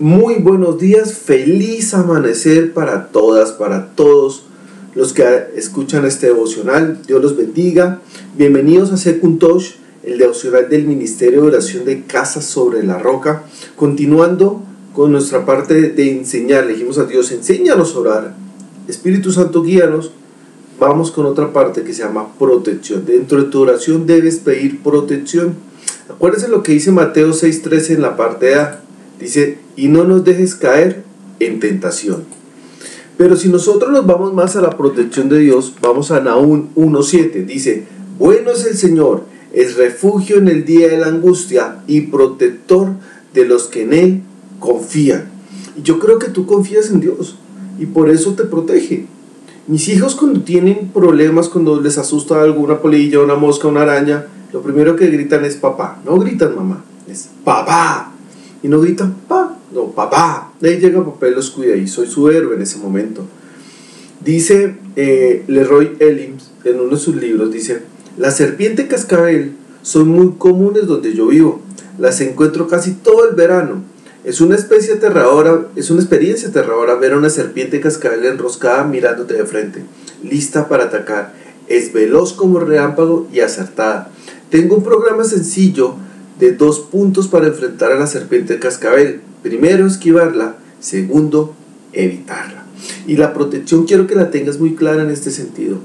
Muy buenos días, feliz amanecer para todas, para todos los que escuchan este devocional. Dios los bendiga. Bienvenidos a Secuntosh, el devocional del Ministerio de Oración de Casa sobre la Roca. Continuando con nuestra parte de enseñar, le dijimos a Dios, enséñanos a orar. Espíritu Santo, guíanos. Vamos con otra parte que se llama protección. Dentro de tu oración debes pedir protección. Acuérdense lo que dice Mateo 6:13 en la parte A Dice, y no nos dejes caer en tentación. Pero si nosotros nos vamos más a la protección de Dios, vamos a Naúm 1.7. Dice, bueno es el Señor, es refugio en el día de la angustia y protector de los que en Él confían. Y yo creo que tú confías en Dios y por eso te protege. Mis hijos cuando tienen problemas, cuando les asusta alguna polilla, una mosca, una araña, lo primero que gritan es papá. No gritan mamá, es papá y no gritan, pa, no, papá. De ahí llega papá y los cuida y soy su héroe en ese momento. Dice eh, Leroy Elims en uno de sus libros, dice, la serpiente cascabel son muy comunes donde yo vivo. Las encuentro casi todo el verano. Es una especie aterradora, es una experiencia aterradora ver a una serpiente cascabel enroscada mirándote de frente, lista para atacar. Es veloz como relámpago y acertada. Tengo un programa sencillo de dos puntos para enfrentar a la serpiente cascabel. Primero, esquivarla. Segundo, evitarla. Y la protección quiero que la tengas muy clara en este sentido.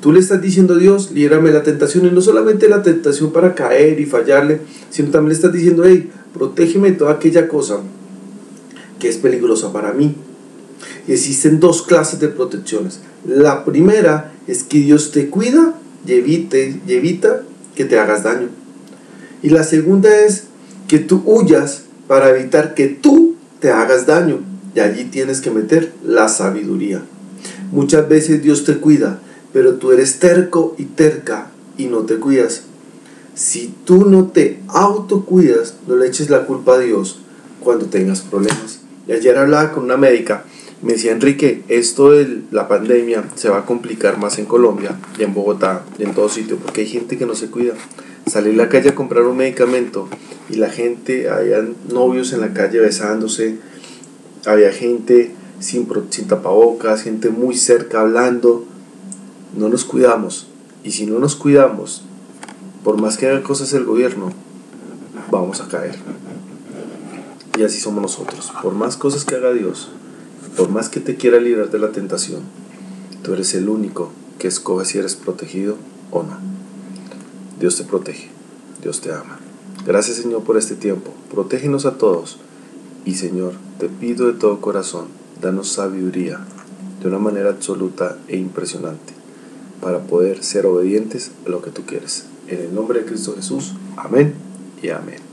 Tú le estás diciendo a Dios, líbrame la tentación, y no solamente la tentación para caer y fallarle, sino también le estás diciendo, hey, protégeme de toda aquella cosa que es peligrosa para mí. Y existen dos clases de protecciones. La primera es que Dios te cuida y, evite, y evita que te hagas daño. Y la segunda es que tú huyas para evitar que tú te hagas daño. Y allí tienes que meter la sabiduría. Muchas veces Dios te cuida, pero tú eres terco y terca y no te cuidas. Si tú no te autocuidas, no le eches la culpa a Dios cuando tengas problemas. Y ayer hablaba con una médica, me decía Enrique, esto de la pandemia se va a complicar más en Colombia y en Bogotá y en todo sitio, porque hay gente que no se cuida. Salir a la calle a comprar un medicamento y la gente, había novios en la calle besándose, había gente sin, sin tapabocas, gente muy cerca hablando. No nos cuidamos. Y si no nos cuidamos, por más que haga cosas el gobierno, vamos a caer. Y así somos nosotros. Por más cosas que haga Dios, por más que te quiera librar de la tentación, tú eres el único que escoge si eres protegido o no. Dios te protege, Dios te ama. Gracias Señor por este tiempo. Protégenos a todos. Y Señor, te pido de todo corazón, danos sabiduría de una manera absoluta e impresionante para poder ser obedientes a lo que tú quieres. En el nombre de Cristo Jesús. Amén y amén.